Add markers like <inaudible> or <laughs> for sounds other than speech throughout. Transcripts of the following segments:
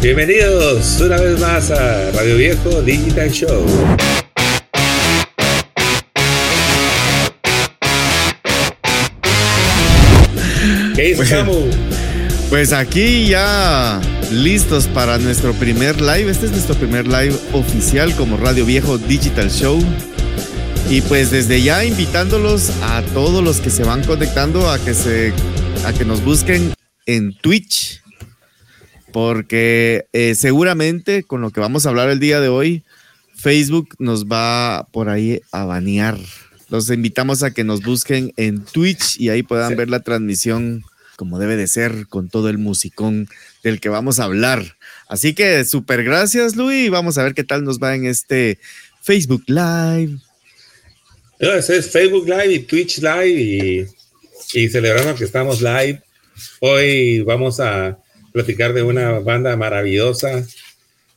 Bienvenidos una vez más a Radio Viejo Digital Show. ¿Qué Samu? Pues aquí ya listos para nuestro primer live. Este es nuestro primer live oficial como Radio Viejo Digital Show. Y pues desde ya invitándolos a todos los que se van conectando a que se a que nos busquen en Twitch. Porque eh, seguramente con lo que vamos a hablar el día de hoy, Facebook nos va por ahí a banear. Los invitamos a que nos busquen en Twitch y ahí puedan ver la transmisión como debe de ser con todo el musicón del que vamos a hablar. Así que súper gracias, Luis. Vamos a ver qué tal nos va en este Facebook Live. No, es Facebook Live y Twitch Live y, y celebrando que estamos live. Hoy vamos a platicar de una banda maravillosa,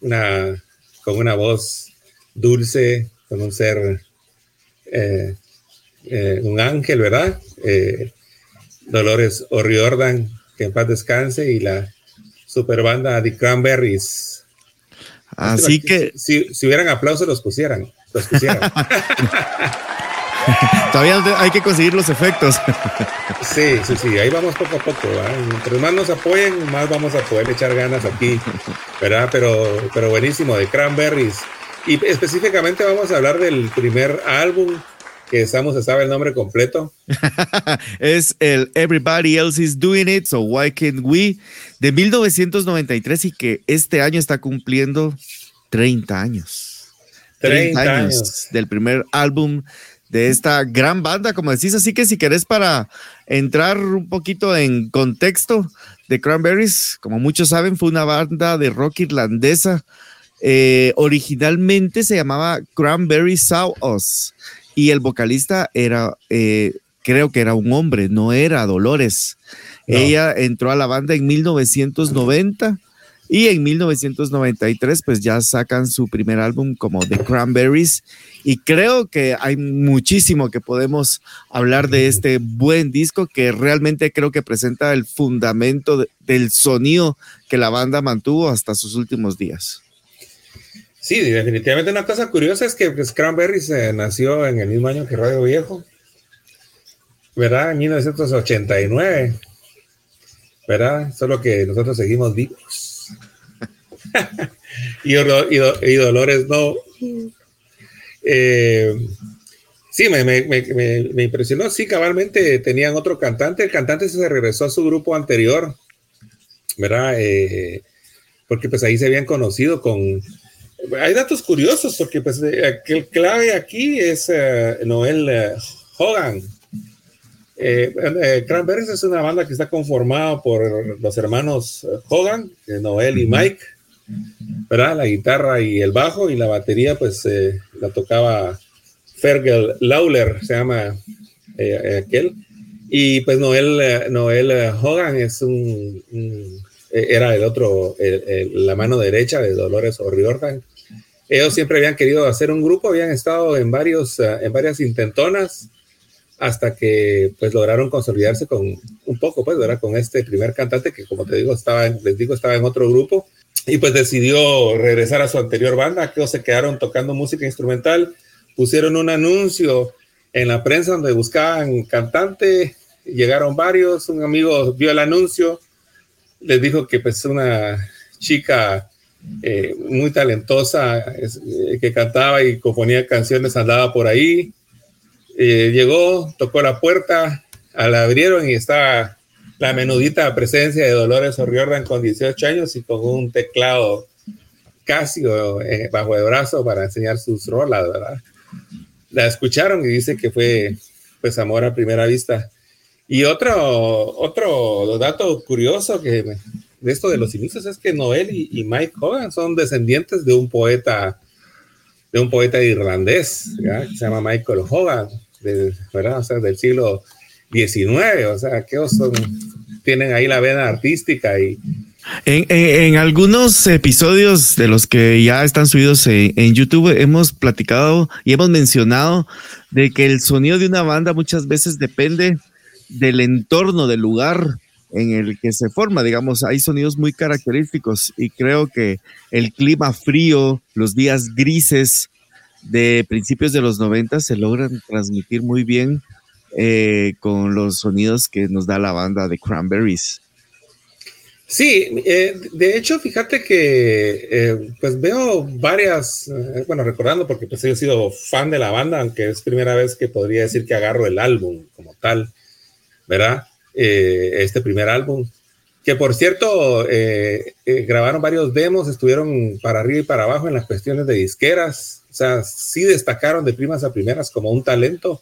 una, con una voz dulce, con un ser, eh, eh, un ángel, ¿verdad? Eh, Dolores O'Riordan, que en paz descanse, y la super banda The Cranberries. Así que. Si, si, hubieran aplausos, los pusieran. Los pusieran. <laughs> <laughs> Todavía hay que conseguir los efectos. <laughs> sí, sí, sí, ahí vamos poco a poco. Entre más nos apoyen, más vamos a poder echar ganas aquí, ¿verdad? Pero, pero buenísimo, The Cranberries. Y específicamente vamos a hablar del primer álbum que Samu se sabe el nombre completo. <laughs> es el Everybody Else is Doing It, so Why Can't We, de 1993 y que este año está cumpliendo 30 años. 30, años, del primer álbum de esta gran banda, como decís. Así que si querés para entrar un poquito en contexto de Cranberries, como muchos saben, fue una banda de rock irlandesa. Eh, originalmente se llamaba Cranberry Saw Us y el vocalista era, eh, creo que era un hombre, no era Dolores. Ella entró a la banda en 1990 y en 1993 pues ya sacan su primer álbum como The Cranberries y creo que hay muchísimo que podemos hablar de este buen disco que realmente creo que presenta el fundamento del sonido que la banda mantuvo hasta sus últimos días. Sí, definitivamente una cosa curiosa es que pues, Cranberries nació en el mismo año que Radio Viejo, ¿verdad? En 1989, ¿verdad? Solo que nosotros seguimos vivos. <laughs> y, y, Dolores no. Eh, sí, me, me, me, me, impresionó. Sí, cabalmente tenían otro cantante. El cantante se regresó a su grupo anterior, ¿verdad? Eh, porque pues ahí se habían conocido con hay datos curiosos porque pues el clave aquí es eh, Noel Hogan. Eh, Cranberries es una banda que está conformada por los hermanos Hogan, Noel y Mike, ¿verdad? La guitarra y el bajo y la batería pues la tocaba Fergal Lawler, se llama aquel. Y pues Noel, Noel Hogan es un, era el otro, la mano derecha de Dolores O'Riordan ellos siempre habían querido hacer un grupo, habían estado en, varios, eh, en varias intentonas hasta que pues lograron consolidarse con un poco, pues, ¿verdad? Con este primer cantante que, como te digo, estaba, les digo, estaba en otro grupo y pues decidió regresar a su anterior banda, que se quedaron tocando música instrumental, pusieron un anuncio en la prensa donde buscaban cantante, llegaron varios, un amigo vio el anuncio, les dijo que pues una chica eh, muy talentosa, eh, que cantaba y componía canciones, andaba por ahí. Eh, llegó, tocó la puerta, la abrieron y estaba la menudita presencia de Dolores O'Riordan con 18 años y con un teclado Casio bajo el brazo para enseñar sus rolas, ¿verdad? La escucharon y dice que fue pues amor a primera vista. Y otro, otro dato curioso que de esto de los inicios es que Noel y, Mike Hogan son descendientes de un poeta, de un poeta irlandés, que se llama Michael Hogan, de, ¿verdad? O sea, del siglo XIX, o sea, que son, tienen ahí la vena artística y... En, algunos episodios de los que ya están subidos en, en YouTube hemos platicado y hemos mencionado de que el sonido de una banda muchas veces depende del entorno, del lugar en el que se forma, digamos, hay sonidos muy característicos y creo que el clima frío, los días grises de principios de los 90 se logran transmitir muy bien eh, con los sonidos que nos da la banda de Cranberries. Sí, eh, de hecho, fíjate que eh, pues veo varias, bueno, recordando porque pues he sido fan de la banda, aunque es primera vez que podría decir que agarro el álbum como tal, ¿verdad? este primer álbum, que por cierto, grabaron varios demos, estuvieron para arriba y para abajo en las cuestiones de disqueras, o sea, sí destacaron de primas a primeras como un talento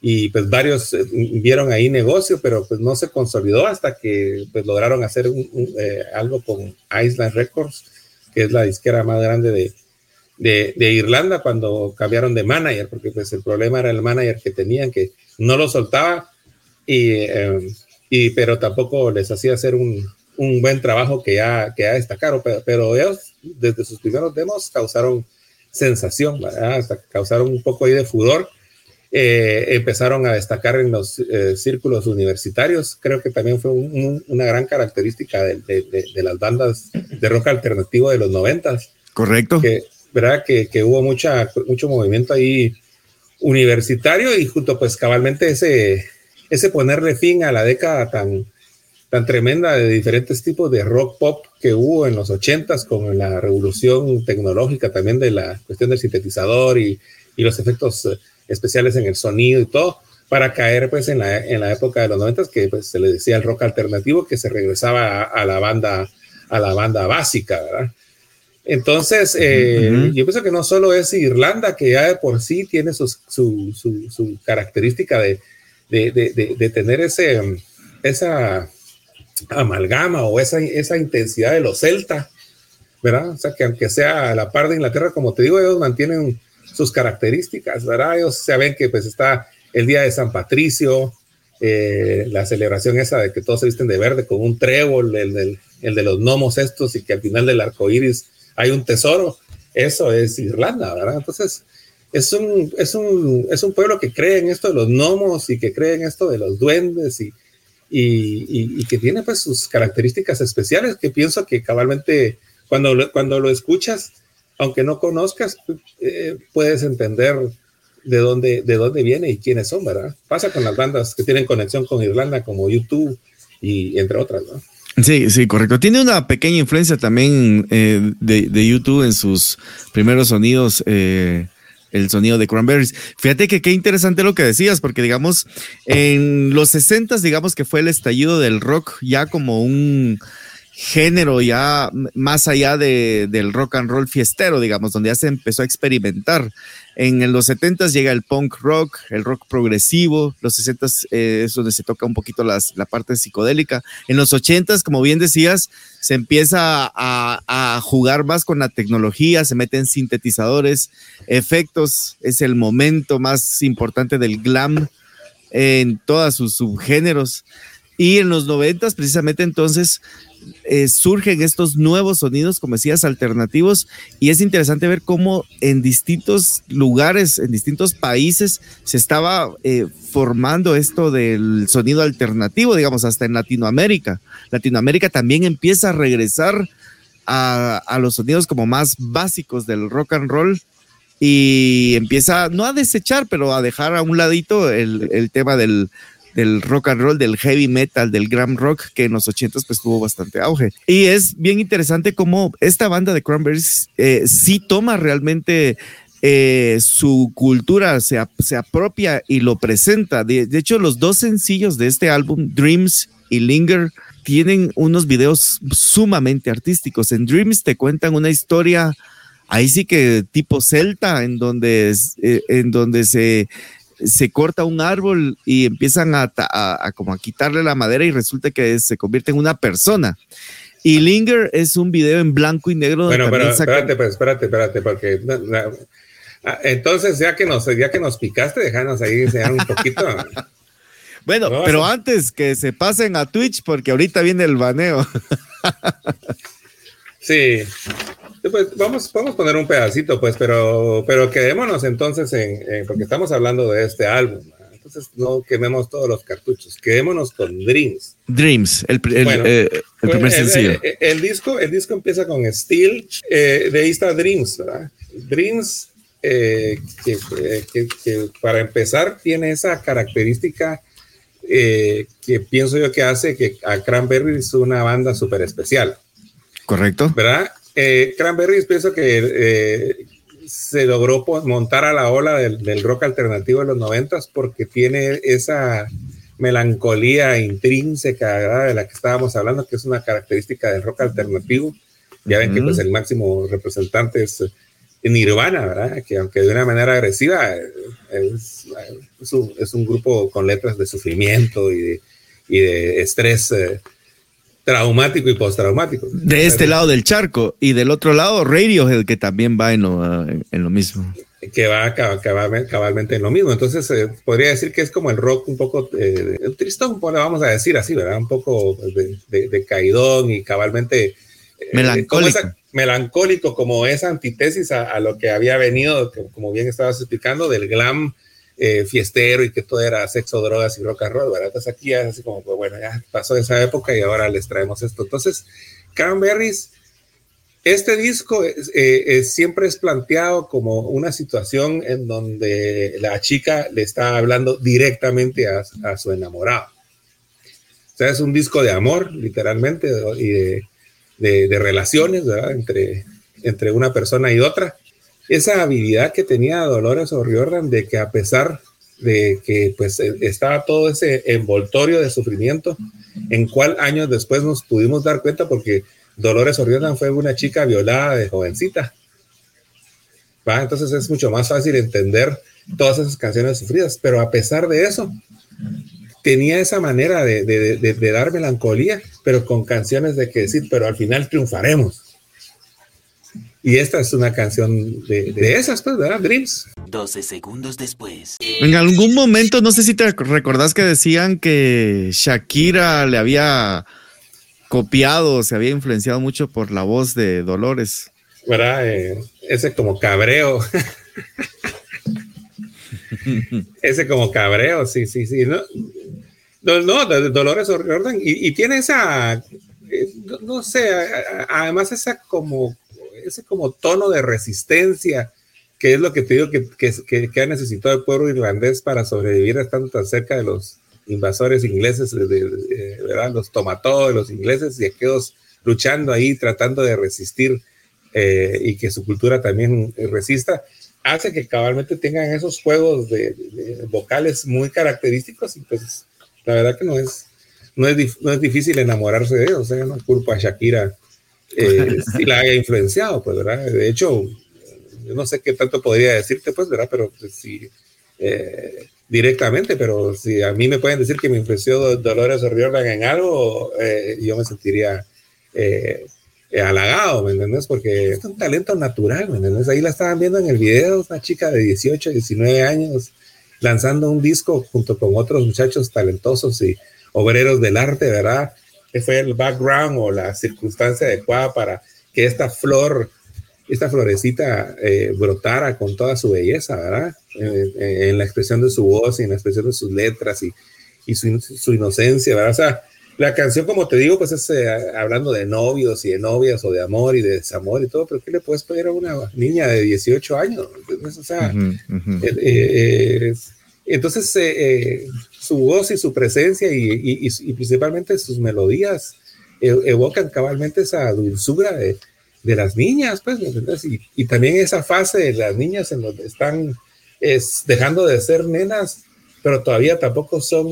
y pues varios eh, vieron ahí negocio, pero pues no se consolidó hasta que pues lograron hacer eh, algo con Island Records, que es la disquera más grande de, de, de, Irlanda cuando cambiaron de manager, porque pues el problema era el manager que tenían, que no lo soltaba, y, eh, y pero tampoco les hacía hacer un, un, buen trabajo que ya, que ya destacaron, pero, pero ellos desde sus primeros demos causaron sensación, hasta causaron un poco ahí de furor. Eh, empezaron a destacar en los eh, círculos universitarios. Creo que también fue una gran característica de, de, las bandas de rock alternativo de los noventas. Correcto. Que, ¿verdad? Que, que, hubo mucha, mucho movimiento ahí universitario y junto pues cabalmente ese, ese ponerle fin a la década tan, tan tremenda de diferentes tipos de rock pop que hubo en los ochentas con la revolución tecnológica también de la cuestión del sintetizador y, y los efectos especiales en el sonido y todo, para caer pues en la, en la época de los noventas que pues se le decía el rock alternativo que se regresaba a, la banda a la banda básica, ¿verdad? Entonces, eh, yo pienso que no solo es Irlanda, que ya de por sí tiene su, su, su, característica de, de, de, de, tener ese, esa, amalgama o esa, esa intensidad de los celta, ¿verdad? O sea, que aunque sea la par de Inglaterra, como te digo, ellos mantienen sus características, ¿verdad? Ellos saben que pues está el día de San Patricio, eh, la celebración esa de que todos se visten de verde con un trébol, el, el, de los gnomos estos y que al final del arco iris hay un tesoro, eso es Irlanda, ¿verdad? Entonces, es un, es un, es un pueblo que cree en esto de los gnomos y que cree en esto de los duendes y, y, que tiene pues sus características especiales que pienso que cabalmente cuando, cuando lo escuchas, aunque no conozcas, eh, puedes entender de dónde, de dónde viene y quiénes son, ¿verdad? Pasa con las bandas que tienen conexión con Irlanda como YouTube y entre otras, ¿no? Sí, sí, correcto. Tiene una pequeña influencia también eh, de, de, YouTube en sus primeros sonidos. Eh, el sonido de Cranberries. Fíjate que qué interesante lo que decías, porque digamos, en los 60 digamos que fue el estallido del rock ya como un género ya más allá de, del rock and roll fiestero, digamos, donde ya se empezó a experimentar. En los 70 llega el punk rock, el rock progresivo, los 60 eh, es donde se toca un poquito las, la parte psicodélica. En los 80 como bien decías, se empieza a, a, jugar más con la tecnología, se meten sintetizadores, efectos, es el momento más importante del glam en todos sus subgéneros. Y en los 90 precisamente entonces eh, surgen estos nuevos sonidos, como decías, alternativos, y es interesante ver cómo en distintos lugares, en distintos países, se estaba eh, formando esto del sonido alternativo, digamos, hasta en Latinoamérica. Latinoamérica también empieza a regresar a, los sonidos como más básicos del rock and roll y empieza, no a desechar, pero a dejar a un ladito el tema del del rock and roll, del heavy metal, del glam rock, que en los ochentas pues tuvo bastante auge. Y es bien interesante cómo esta banda de Cranberries eh, sí toma realmente eh, su cultura, se, se, apropia y lo presenta. De, hecho, los dos sencillos de este álbum, Dreams y Linger, tienen unos videos sumamente artísticos. En Dreams te cuentan una historia ahí sí que tipo celta, en donde, eh, en donde se se corta un árbol y empiezan a, como a quitarle la madera y resulta que se convierte en una persona. Y Linger es un video en blanco y negro. Bueno, pero espérate, pues, espérate, espérate, porque ah, entonces ya que nos, ya que nos picaste, déjanos ahí enseñar un poquito. <laughs> bueno, pero antes que se pasen a Twitch, porque ahorita viene el baneo. <laughs> sí, pues vamos, vamos a poner un pedacito, pues, pero, pero quedémonos entonces en, porque estamos hablando de este álbum. entonces no quememos todos los cartuchos, quedémonos con Dreams. Dreams, el, eh, primer pues, sencillo. El, disco, el disco empieza con Steel, eh, de ahí está Dreams, ¿verdad? Dreams, que, que, para empezar tiene esa característica que pienso yo que hace que a Cranberry es una banda súper especial. Correcto. ¿Verdad? Eh, Cranberries pienso que eh, se logró montar a la ola del, rock alternativo de los noventas porque tiene esa melancolía intrínseca de la que estábamos hablando, que es una característica del rock alternativo. Ya ven que pues, el máximo representante es Nirvana, ¿verdad? Que aunque de una manera agresiva, es, un, grupo con letras de sufrimiento y de, estrés. Eh, traumático y postraumático. De este lado del charco y del otro lado Radiohead que también va en lo, en lo mismo. Que va cabalmente en lo mismo. Entonces eh, podría decir que es como el rock un poco eh, tristón, vamos a decir así, ¿verdad? Un poco de, de, caidón y cabalmente... Eh, melancólico. Como melancólico, como esa antítesis a, a, lo que había venido, como bien estabas explicando, del glam eh, fiestero y que todo era sexo, drogas y rock and roll, ¿verdad? Entonces aquí es así como, pues bueno, ya pasó esa época y ahora les traemos esto. Entonces, Cranberries, este disco eh, siempre es planteado como una situación en donde la chica le está hablando directamente a, su enamorado. O sea, es un disco de amor, literalmente, y de, de, relaciones, ¿verdad? Entre, entre una persona y otra esa habilidad que tenía Dolores O'Riordan de que a pesar de que pues e, estaba todo ese envoltorio de sufrimiento, en cual años después nos pudimos dar cuenta porque Dolores O'Riordan fue una chica violada de jovencita. ¿va? Entonces es mucho más fácil entender todas esas canciones sufridas, pero a pesar de eso, tenía esa manera de, de, de dar melancolía, pero con canciones de que decir, pero al final triunfaremos. Y esta es una canción de, esas, pues, ¿verdad? Dreams. 12 segundos después. En algún momento, no sé si te recordás que decían que Shakira le había copiado, se había influenciado mucho por la voz de Dolores. ¿Verdad? Eh, ese como cabreo. <laughs> ese como cabreo, sí, sí, sí. No, no, Dolores Orden. Y, y tiene esa, eh, no, sé, además esa como ese como tono de resistencia, que es lo que te digo que, que, que ha necesitado el pueblo irlandés para sobrevivir estando tan cerca de los invasores ingleses, de, ¿verdad? los de los ingleses y aquellos luchando ahí, tratando de resistir eh, y que su cultura también resista, hace que cabalmente tengan esos juegos de, vocales muy característicos y pues la verdad que no es, no es, no es difícil enamorarse de ellos, sea, no culpa a Shakira eh, <laughs> si la haya influenciado, pues, ¿verdad? De hecho, yo no sé qué tanto podría decirte, pues, ¿verdad? Pero si eh, directamente, pero si a mí me pueden decir que me influenció Dolores O'Riordan en algo, eh, yo me sentiría halagado, ¿me entiendes? Porque es un talento natural, ¿me entiendes? Ahí la estaban viendo en el video, una chica de 18, 19 años, lanzando un disco junto con otros muchachos talentosos y obreros del arte, ¿verdad? Fue el background o la circunstancia adecuada para que esta flor, esta florecita eh, brotara con toda su belleza, ¿verdad? en la expresión de su voz y en la expresión de sus letras y, y su, su, inocencia, ¿verdad? O sea, la canción, como te digo, pues es eh, hablando de novios y de novias o de amor y de desamor y todo, pero ¿qué le puedes pedir a una niña de 18 años? O sea, eh, entonces, su voz y su presencia y, principalmente sus melodías e, evocan cabalmente esa dulzura de, las niñas, pues, Y, también esa fase de las niñas en donde están es, dejando de ser nenas, pero todavía tampoco son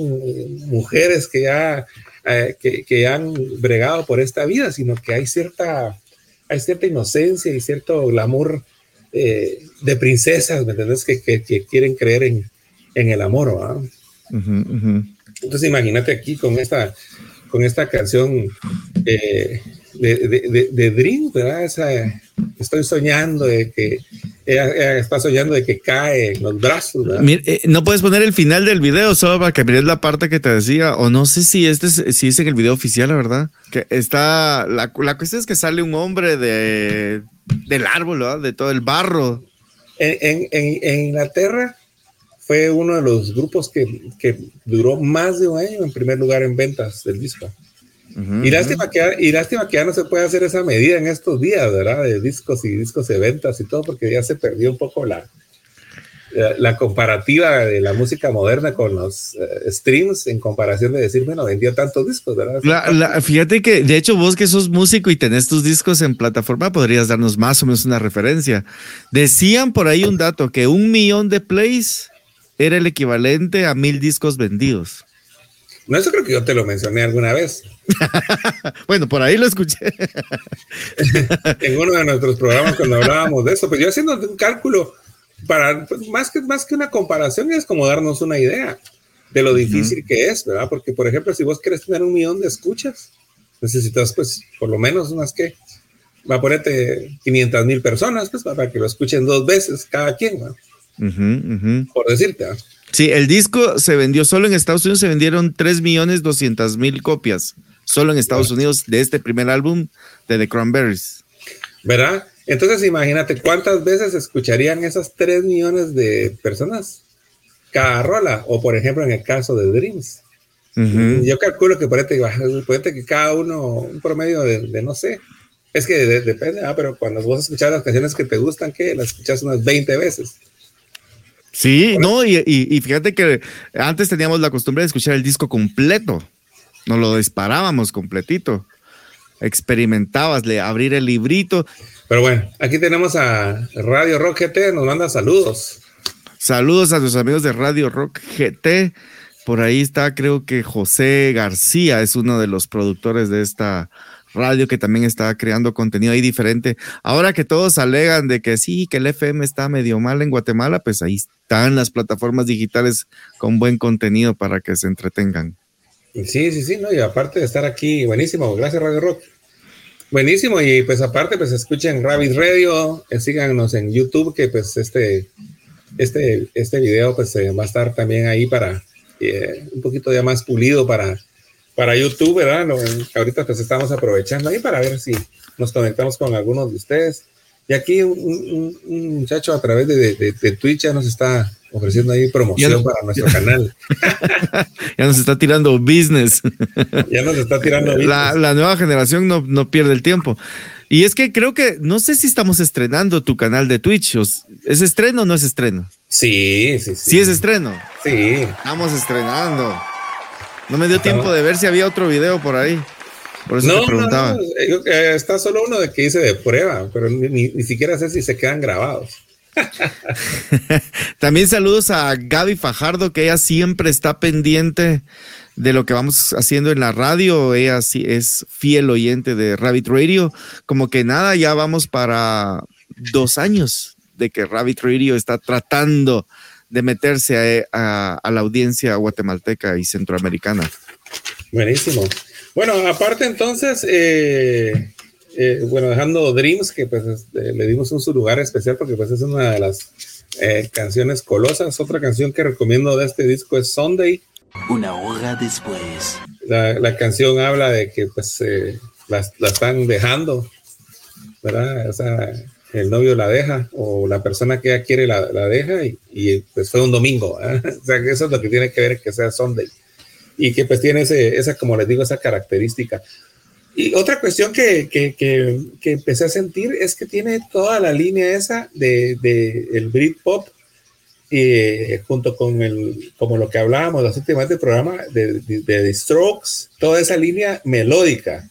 mujeres que ya, eh, que, han bregado por esta vida, sino que hay cierta, hay cierta inocencia y cierto glamour eh, de princesas, ¿me entiendes? Que, quieren creer en, en el amor, ¿verdad? Entonces imagínate aquí con esta, con esta canción eh, de, de, Dream, ¿verdad? estoy soñando de que ella, está soñando de que cae en los brazos. Eh, no puedes poner el final del video solo para que mires la parte que te decía, o no sé si este es, si es en el video oficial, la verdad. Que está, la, la cuestión es que sale un hombre de, del árbol, ¿verdad? de todo el barro. En, en, en Inglaterra fue uno de los grupos que, que duró más de un año en primer lugar en ventas del disco. y, lástima que, y lástima que ya no se puede hacer esa medida en estos días, ¿verdad? De discos y discos de ventas y todo, porque ya se perdió un poco la, la, comparativa de la música moderna con los eh, streams en comparación de decir, bueno, vendió tantos discos, ¿verdad? fíjate que, de hecho, vos que sos músico y tenés tus discos en plataforma, podrías darnos más o menos una referencia. Decían por ahí un dato que un millón de plays era el equivalente a mil discos vendidos. No, eso creo que yo te lo mencioné alguna vez. <laughs> bueno, por ahí lo escuché. <laughs> en uno de nuestros programas cuando hablábamos de eso, pues yo haciendo un cálculo para, pues, más, que, más que una comparación es como darnos una idea de lo difícil que es, ¿verdad? Porque, por ejemplo, si vos querés tener un millón de escuchas, necesitas, pues, por lo menos unas que, va a ponerte 500 mil personas, pues, para que lo escuchen dos veces cada quien, Por decirte, Sí, el disco se vendió solo en Estados Unidos, se vendieron 3 millones 200 mil copias, solo en Estados Unidos, de este primer álbum de The Cranberries. ¿Verdad? Entonces imagínate cuántas veces escucharían esas 3 millones de personas cada rola, o por ejemplo en el caso de Dreams. Yo calculo que puede que cada uno, un promedio de, no sé, es que depende, ah, pero cuando vos escuchas las canciones que te gustan, que las escuchas unas 20 veces. Sí, no, y, fíjate que antes teníamos la costumbre de escuchar el disco completo, nos lo disparábamos completito, experimentabas, le abrir el librito. Pero bueno, aquí tenemos a Radio Rock GT, nos manda saludos. Saludos a sus amigos de Radio Rock GT. Por ahí está, creo que José García es uno de los productores de esta radio que también está creando contenido ahí diferente. Ahora que todos alegan de que sí, que el FM está medio mal en Guatemala, pues ahí están las plataformas digitales con buen contenido para que se entretengan. Sí, sí, sí, no, y aparte de estar aquí, buenísimo, gracias Radio Rock. Buenísimo, y pues aparte, pues escuchen Rabbit Radio, eh, síganos en YouTube, que pues este, este, este video pues va a estar también ahí para eh, un poquito ya más pulido para para YouTube, ¿verdad? ahorita pues estamos aprovechando ahí para ver si nos conectamos con algunos de ustedes. Y aquí un, muchacho a través de, Twitch ya nos está ofreciendo ahí promoción para nuestro canal. <laughs> ya nos está tirando business. ya nos está tirando business. La, nueva generación no, no, pierde el tiempo. Y es que creo que, no sé si estamos estrenando tu canal de Twitch. ¿Es estreno o no es estreno? Sí, sí, sí. Sí es estreno. Sí. Estamos estrenando. No me dio tiempo de ver si había otro video por ahí. Por eso te preguntaba. Eh, está solo uno de que hice de prueba, pero ni, siquiera sé si se quedan grabados. <laughs> También saludos a Gaby Fajardo, que ella siempre está pendiente de lo que vamos haciendo en la radio. Ella sí es fiel oyente de Rabbit Radio. Como que nada, ya vamos para dos años de que Rabbit Radio está tratando de meterse a, la audiencia guatemalteca y centroamericana. Buenísimo. Bueno, aparte entonces, eh, eh, bueno, dejando Dreams, que pues este, le dimos un su lugar especial porque pues es una de las eh, canciones colosas. Otra canción que recomiendo de este disco es Sunday. Una hora después. La, canción habla de que pues la, la, están dejando, ¿verdad? O sea, el novio la deja o la persona que ella quiere la, la deja y, pues fue un domingo. <laughs> O sea, que eso es lo que tiene que ver que sea Sunday y que pues tiene ese, esa, como les digo, esa característica. Y otra cuestión que, que, que, empecé a sentir es que tiene toda la línea esa de, de el Britpop y junto con el, como lo que hablábamos las últimas del programa de, de, de Strokes, toda esa línea melódica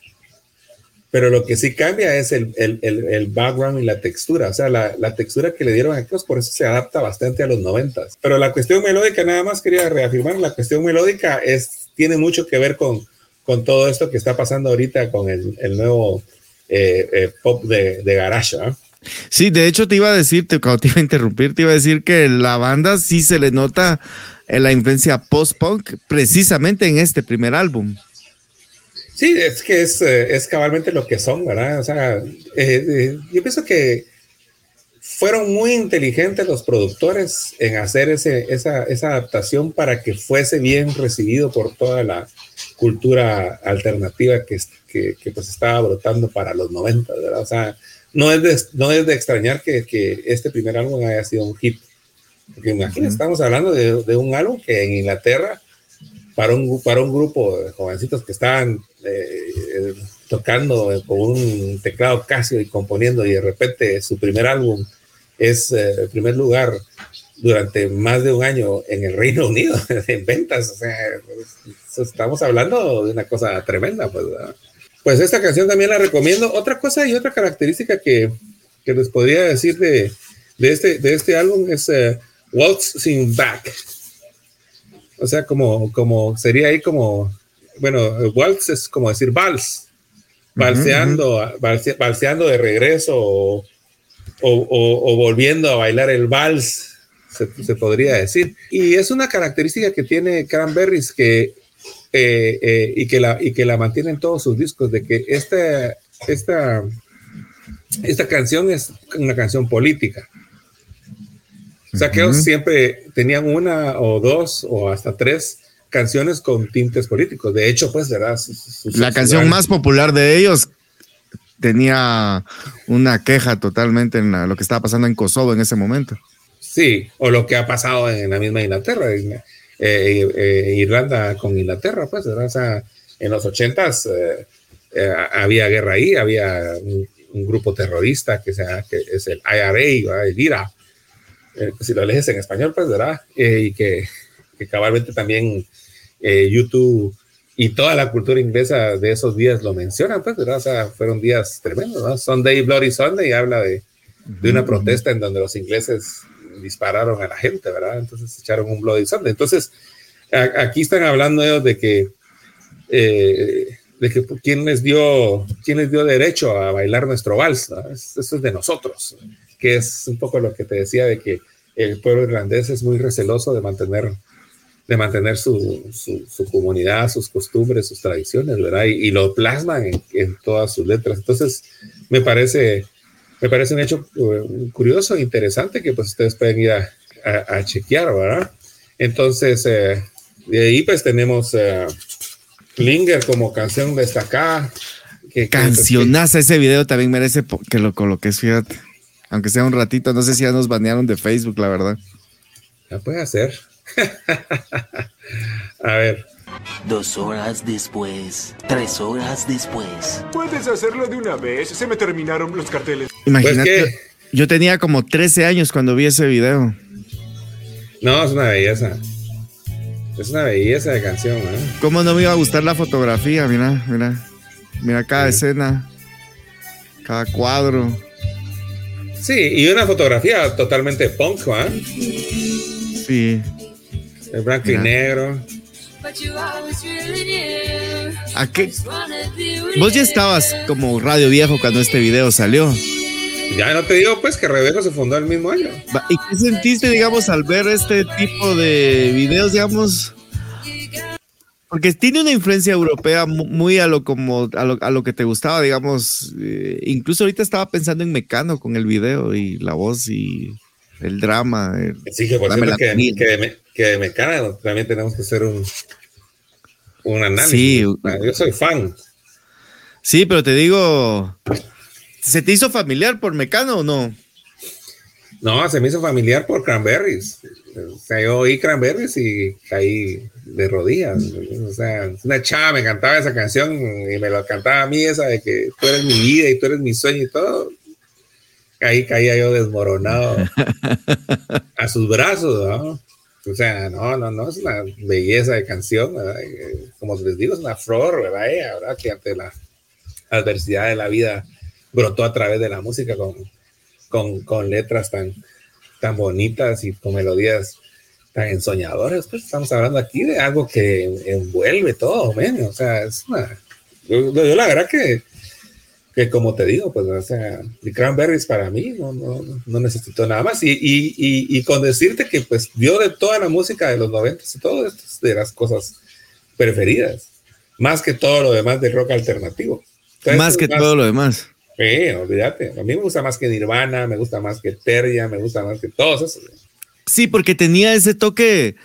pero lo que sí cambia es el, el, el, background y la textura, o sea, la, la, textura que le dieron a estos, por eso se adapta bastante a los noventas. Pero la cuestión melódica, nada más quería reafirmar, la cuestión melódica es, tiene mucho que ver con, con todo esto que está pasando ahorita con el, el nuevo eh, eh, pop de, de garage. ¿ah? Sí, de hecho te iba a decir, cuando te iba a interrumpir, te iba a decir que la banda sí se le nota la influencia post-punk precisamente en este primer álbum. Sí, es que es, eh, es cabalmente lo que son, ¿verdad? O sea, eh, eh, yo pienso que fueron muy inteligentes los productores en hacer ese, esa, esa, adaptación para que fuese bien recibido por toda la cultura alternativa que, que, que pues estaba brotando para los 90, ¿verdad? O sea, no es de, no es de extrañar que, que, este primer álbum haya sido un hit Porque imagínense, estamos hablando de, de, un álbum que en Inglaterra, para un, para un grupo de jovencitos que estaban eh, tocando con un teclado Casio y componiendo, y de repente su primer álbum es eh, primer lugar durante más de un año en el Reino <laughs> Unido en ventas. O sea, pues, estamos hablando de una cosa tremenda, pues. Pues esta canción también la recomiendo. Otra cosa y otra característica que, que les podría decir de, de, este, de este álbum es uh, Waltzing Back. O sea, como, como sería ahí como, bueno, waltz es como decir vals, valseando, valseando de regreso o, o, volviendo a bailar el vals, se, podría decir. Y es una característica que tiene Cranberries que, eh, eh, y, que la, y que la mantiene en todos sus discos, de que esta, esta, esta canción es una canción política. O sea, que ellos siempre tenían una o dos o hasta tres canciones con tintes políticos. De hecho, pues, ¿verdad? la canción más popular de ellos tenía una queja totalmente en lo que estaba pasando en Kosovo en ese momento. Sí, o lo que ha pasado en la misma Inglaterra, en, eh, eh, Irlanda con Inglaterra, pues, ¿verdad? O sea, en los ochentas eh, había guerra ahí, había un, grupo terrorista que, sea, que es el IRA, el IRA, si lo lees en español, pues, ¿verdad? y que, que cabalmente también YouTube y toda la cultura inglesa de esos días lo mencionan, pues, ¿verdad? O sea, fueron días tremendos, ¿no? Sunday, Bloody Sunday, habla de, de una protesta en donde los ingleses dispararon a la gente, ¿verdad? Entonces echaron un Bloody Sunday. Entonces, aquí están hablando ellos de que, eh, de que quién les dio, quién les dio derecho a bailar nuestro vals, ¿no? Eso es de nosotros, que es un poco lo que te decía de que el pueblo irlandés es muy receloso de mantener de mantener su, su, comunidad, sus costumbres, sus tradiciones, ¿verdad? Y, lo plasman en, todas sus letras. Entonces, me parece, me parece un hecho uh, curioso, interesante, que pues ustedes pueden ir a, a, chequear, ¿verdad? Entonces, eh, de ahí pues tenemos Klinger como canción destacada. Que, Cancionaza, ese video también merece que lo coloques, fíjate. Aunque sea un ratito, no sé si ya nos banearon de Facebook, la verdad. Ya puede hacer. <laughs> A ver. Dos horas después, tres horas después. Puedes hacerlo de una vez, se me terminaron los carteles. Imagínate, pues yo tenía como 13 años cuando vi ese video. No, es una belleza. Es una belleza de canción, ¿eh? ¿Cómo no me iba a gustar la fotografía? Mira, mira. Mira cada escena, cada cuadro. Sí, y una fotografía totalmente punk, ¿eh? Sí. El blanco y negro. ¿A qué? Vos ya estabas como radio viejo cuando este video salió. Ya no te digo pues que Rebeco se fundó el mismo año. ¿Y qué sentiste, digamos, al ver este tipo de videos, digamos? Porque tiene una influencia europea muy a lo como a lo, que te gustaba, digamos. Eh, incluso ahorita estaba pensando en Mecano con el video y la voz y el drama. sí, que por cierto que, que, que, de Mecano también tenemos que hacer un, un análisis. Sí, ah, yo soy fan. Sí, pero te digo, ¿se te hizo familiar por Mecano o no? No, se me hizo familiar por Cranberries. O sea, yo oí Cranberries y caí de rodillas. O sea, una chava me cantaba esa canción y me lo cantaba a mí esa de que tú eres mi vida y tú eres mi sueño y todo ahí caía yo desmoronado <laughs> a sus brazos, ¿no? O sea, no, no, no, es una belleza de canción, ¿verdad? Como les digo, es una flor, ¿verdad? ¿verdad? Que ante la adversidad de la vida brotó a través de la música con, con, con letras tan, tan bonitas y con melodías tan ensoñadoras. Pues estamos hablando aquí de algo que envuelve todo, ¿ven? O sea, es una... yo la verdad que que como te digo, pues, o sea, el Cranberries para mí no, no, no necesito nada más. Y, y, y, con decirte que, pues, dio de toda la música de los 90 y todo esto de las cosas preferidas, más que todo lo demás del rock alternativo. más que todo lo demás. Sí, olvídate. A mí me gusta más que Nirvana, me gusta más que Terria, me gusta más que todos esos. Sí, porque tenía ese toque,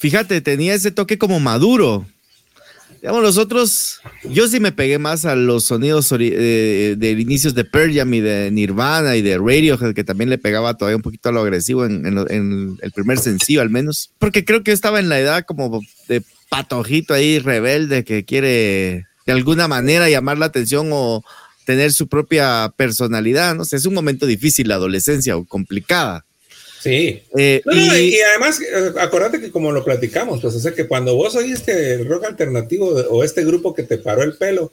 fíjate, tenía ese toque como maduro Digamos, los otros, yo sí me pegué más a los sonidos ori- eh, de inicios de Pearl Jam y de Nirvana y de Radiohead, que también le pegaba todavía un poquito a lo agresivo en, el primer sencillo al menos, porque creo que estaba en la edad como de patojito ahí rebelde que quiere de alguna manera llamar la atención o tener su propia personalidad, no sé, es un momento difícil la adolescencia o complicada. Sí. Eh, No, no, y- y, además, eh, acordate que como lo platicamos, pues, o sea, que cuando vos oíste el rock alternativo o este grupo que te paró el pelo,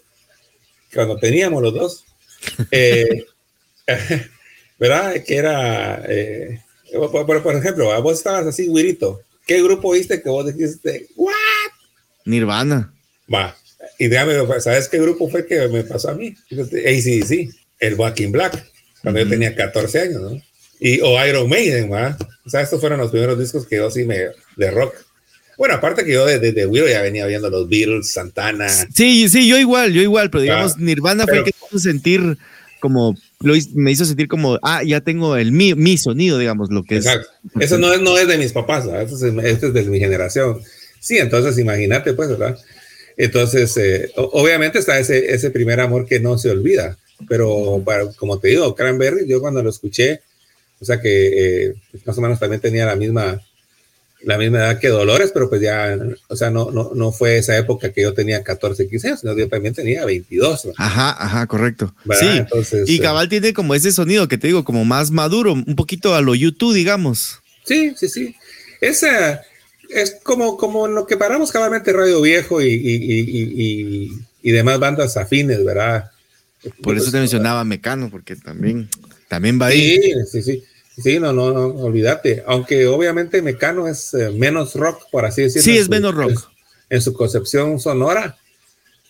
cuando teníamos los dos, <laughs> eh, <laughs> ¿verdad? Que era, eh, por, por- por ejemplo, vos estabas así, güirito, ¿qué grupo oíste que vos dijiste, what? Nirvana. Va, y déjame, ¿sabes qué grupo fue que me pasó a mí? ACDC, el Walking Black, cuando yo tenía 14 años, ¿no? Y, o Iron Maiden, ¿va? O sea, estos fueron los primeros discos que yo sí me, de rock. Bueno, aparte que yo desde de, Willow ya venía viendo los Beatles, Santana. Sí, sí, yo igual, yo igual, pero digamos, Ah, Nirvana fue pero- el que me hizo sentir como, lo me hizo sentir como, ah, ya tengo el mi, mi sonido, digamos, lo que es. Exacto. Eso no es, no es de mis papás, ¿verdad? Eso es, esto es de mi generación. Sí, entonces imagínate, pues, ¿verdad? Entonces, eh, obviamente está ese, ese primer amor que no se olvida, pero para- como te digo, Cranberry, yo cuando lo escuché, o sea que eh, pues, más o menos también tenía la misma, la misma edad que Dolores, pero pues ya, o sea, no, no, no fue esa época que yo tenía 14, 15 años, sino yo también tenía 22, ¿no? Ajá, ajá, correcto. ¿verdad? Sí, Entonces, y eh, Cabal tiene como ese sonido que te digo, como más maduro, un poquito a lo YouTube, digamos. Sí, sí, sí. Esa es como, como lo que paramos cabalmente Radio Viejo y, y, y, y, y- y demás bandas afines, ¿verdad? Por eso te Pues, mencionaba Mecano, porque también, también va ahí. Sí, sí, sí. Sí, no, no, no, olvídate. Aunque obviamente Mecano es eh, menos rock, por así decirlo. Sí, en es su- menos rock. En su concepción sonora,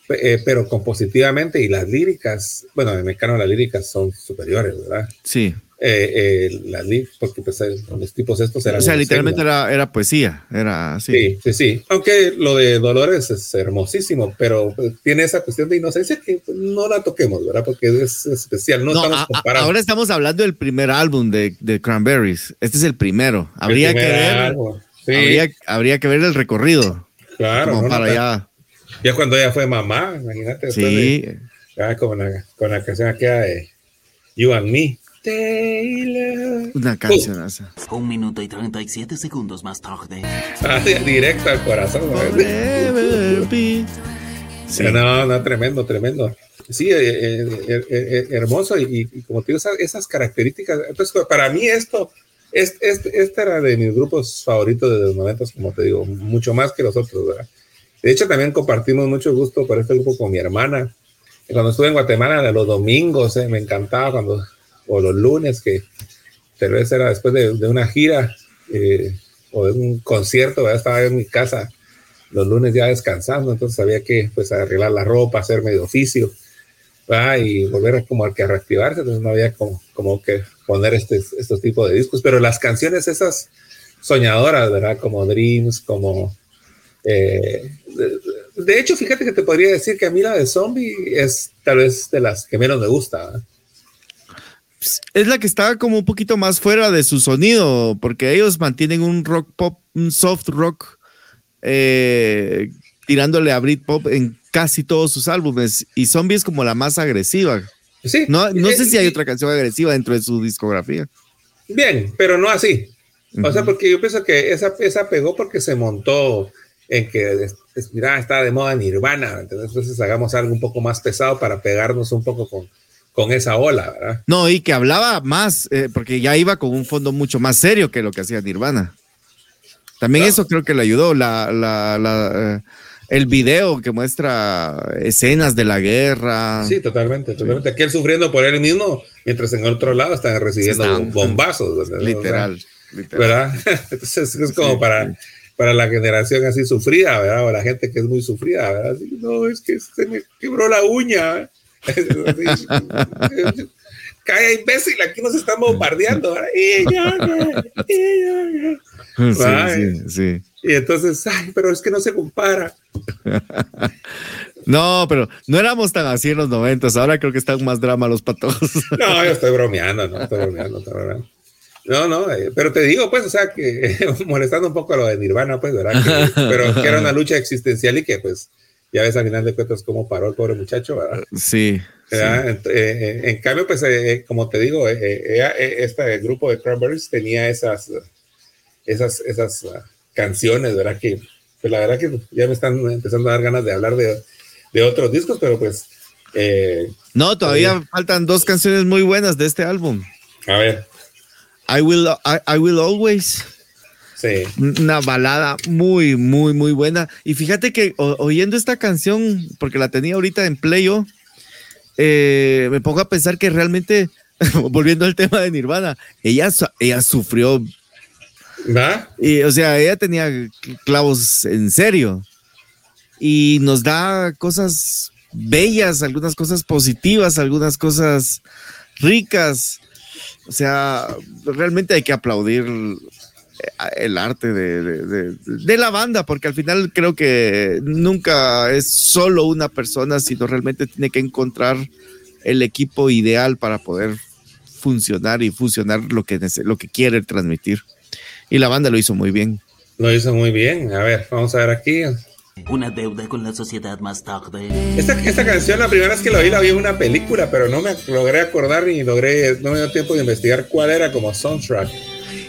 eh, pero compositivamente y las líricas, bueno, de Mecano las líricas son superiores, ¿verdad? Sí. Eh, eh, las líricas, porque pues, eh, los tipos estos eran... O sea, en literalmente era, era poesía, era así. Sí, sí, sí. Aunque lo de Dolores es hermosísimo, pero pues, tiene esa cuestión de inocencia que pues, no la toquemos, ¿verdad? Porque es especial. No, No, estamos a- a- comparando. ahora estamos hablando del primer álbum de, de Cranberries. Este es el primero. El Habría que ver, álbum. Sí, habría, habría que ver el recorrido. claro. como ¿no? para No, allá. Ya cuando ella fue mamá, imagínate. Sí. de- ya con, la, con la canción aquella de You and Me. Taylor. Una canción esa. Un minuto y 37 segundos más tarde. Ah, directo al corazón. Sí. No, no, tremendo, tremendo. Sí, eh, eh, eh, hermoso y, y como te digo, esas, esas características. Entonces, para mí esto, es, este, este era de mis grupos favoritos de los momentos, como te digo, mucho más que los otros, ¿verdad? De hecho, también compartimos mucho gusto por este grupo con mi hermana. Cuando estuve en Guatemala, de los domingos, eh, me encantaba cuando, o los lunes, que tal vez era después de, de una gira eh, o de un concierto, estaba en mi casa los lunes ya descansando, entonces había que pues arreglar la ropa, hacer medio oficio, y volver como a que reactivarse, entonces no había como, como que poner este, estos tipos de discos, pero las canciones esas soñadoras, ¿verdad? Como Dreams, como... eh, de, de hecho, fíjate que te podría decir que a mí la de Zombie es tal vez de las que menos me gusta. ¿verdad? Es la que está como un poquito más fuera de su sonido, porque ellos mantienen un rock pop, un soft rock, eh, tirándole a Britpop en casi todos sus álbumes. Y Zombie es como la más agresiva. Sí, No, no eh, sé si hay otra canción agresiva dentro de su discografía. Bien, pero no así. O sea, porque yo pienso que esa, esa pegó porque se montó en que, mira, está de moda Nirvana, entonces, entonces hagamos algo un poco más pesado para pegarnos un poco con, con esa ola, ¿verdad? No, y que hablaba más, eh, porque ya iba con un fondo mucho más serio que lo que hacía Nirvana. También Claro. eso creo que le ayudó, la, la, la, eh, el video que muestra escenas de la guerra. Sí, totalmente, totalmente. Aquel sufriendo por él mismo, mientras en otro lado están recibiendo Están- bombazos. ¿verdad? Literal, literal. ¿Verdad? <laughs> Entonces es como Sí, para, para la generación así sufrida, ¿verdad? O la gente que es muy sufrida, ¿verdad? Así, no, es que se me quebró la uña. <laughs> Calla, imbécil, aquí nos están bombardeando. Y, ya, ya, y, ya, ya. Sí, sí, sí. Y entonces, ay, pero es que no se compara. <laughs> No, pero no éramos tan así en los noventas. Ahora creo que están más drama los patos. No, yo estoy bromeando, no, estoy bromeando, estoy bromeando. No, no, eh, pero te digo, pues, o sea, que <laughs> molestando un poco a lo de Nirvana, pues, ¿verdad? Que- pero que era una lucha existencial y que, pues, ya ves al final de cuentas cómo paró el pobre muchacho, ¿verdad? Sí. ¿verdad? En, eh, en cambio, pues, eh, como te digo, eh, eh, eh, este grupo de Cranberries tenía esas, esas, esas uh, canciones, ¿verdad? Que, pues la verdad que ya me están empezando a dar ganas de hablar de, de otros discos, pero pues... eh, No, todavía Todavía. faltan dos canciones muy buenas de este álbum. a ver, I Will, I, I Will Always. Sí. Una balada muy, muy, muy buena. Y fíjate que o- oyendo esta canción, porque la tenía ahorita en Playo, eh, me pongo a pensar que realmente, <laughs> volviendo al tema de Nirvana, ella, ella sufrió, ¿Va? y, o sea, ella tenía clavos en serio. Y nos da cosas bellas, algunas cosas positivas, algunas cosas ricas. O sea, realmente hay que aplaudir el arte de, de- de- de la banda, porque al final creo que nunca es solo una persona, sino realmente tiene que encontrar el equipo ideal para poder funcionar y fusionar lo que, lo que quiere transmitir. Y la banda lo hizo muy bien. Lo hizo muy bien. A ver, vamos a ver aquí. Una deuda con la sociedad más tarde. Esta, esta canción, la primera vez que la oí, la vi en una película, pero no me logré acordar ni logré, no me dio tiempo de investigar cuál era como soundtrack.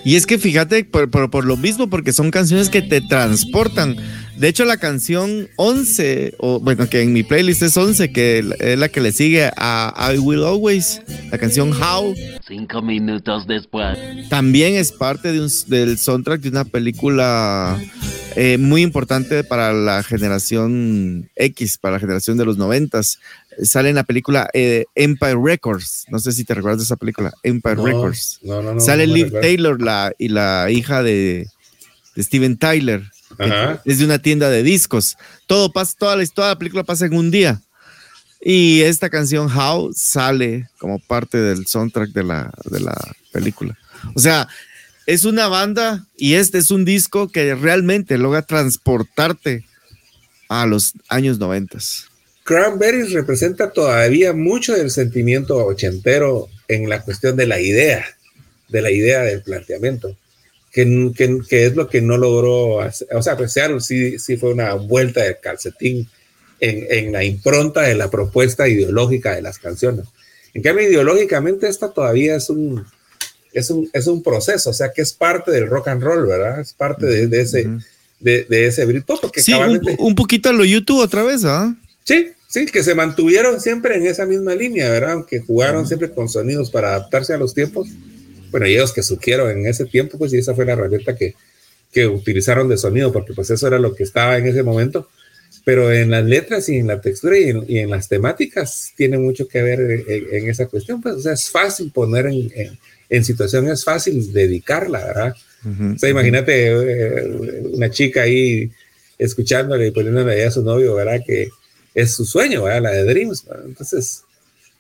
Y es que fíjate, por, por- por lo mismo, porque son canciones que te transportan. De hecho, la canción 11, o bueno, que en mi playlist es 11, que es la que le sigue a I Will Always, la canción How, Cinco minutos después. también es parte de un- del soundtrack de una película eh, muy importante para la generación X, para la generación de los noventas. Sale en la película eh, Empire Records. No sé si te recuerdas de esa película, Empire No, Records. No, no, no. Sale Liv. Taylor la, y la hija de, de Steven Tyler. Ajá. Es de una tienda de discos. Todo pasa, toda la, toda la película pasa en un día. Y esta canción How sale como parte del soundtrack de la, de la película. O sea, es una banda y este es un disco que realmente logra transportarte a los años noventas. Cranberries representa todavía mucho del sentimiento ochentero en la cuestión de la idea, de la idea del planteamiento, que, que, que es lo que no logró hacer. O sea, pues Seattle sí, sí fue una vuelta de calcetín en, en la impronta de la propuesta ideológica de las canciones. En cambio, ideológicamente, esta todavía es un, es un, es un proceso, o sea, que es parte del rock and roll, ¿verdad? Es parte de, de ese, Ujú. de, de ese porque Sí, un poquito a lo YouTube otra vez, ¿ah? Sí, sí, que se mantuvieron siempre en esa misma línea, ¿verdad? Aunque jugaron siempre con sonidos para adaptarse a los tiempos. Bueno, y ellos que surgieron en ese tiempo, pues y esa fue la herramienta que, que utilizaron de sonido, porque pues eso era lo que estaba en ese momento. Pero en las letras y en la textura y en, y en las temáticas tiene mucho que ver en, en esa cuestión. Pues, o sea, es fácil poner en, en, en situación, es fácil dedicarla, ¿verdad? Ujú. O sea, imagínate eh, una chica ahí escuchándole y poniéndole ahí a su novio, ¿verdad? Que es su sueño, ¿verdad? La de Dreams. ¿verdad? Entonces,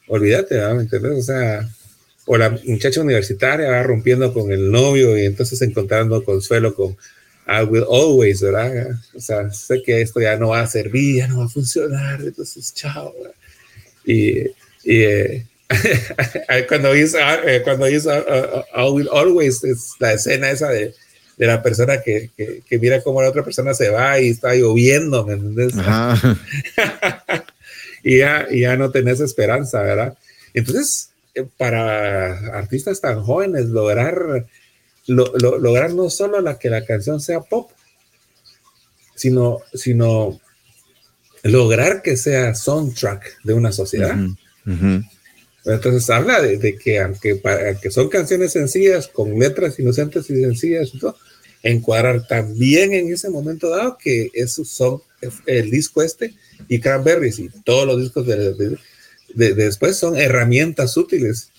olvídate. ¿Me entiendes? O sea, o la muchacha universitaria va rompiendo con el novio y entonces encontrando consuelo con I will always, ¿verdad? O sea, sé que esto ya no va a servir, ya no va a funcionar, entonces, chao, ¿verdad? Y, y eh, <laughs> cuando hizo, eh, cuando hizo uh, uh, I will always, es la escena esa de, de la persona que, que, que, mira cómo la otra persona se va y está lloviendo, ¿me entiendes? Ajá. <laughs> y, ya, y ya no tenés esperanza, ¿verdad? Entonces, eh, para artistas tan jóvenes, lograr, lo, lo, lograr no solo la que la canción sea pop, sino, sino lograr que sea soundtrack de una sociedad. Ujú, ujú. Entonces habla de, de que aunque, para, que son canciones sencillas, con letras inocentes y sencillas y todo, encuadrar también en ese momento dado que esos son el disco este y Cranberries y todos los discos de, de, de, de después son herramientas útiles,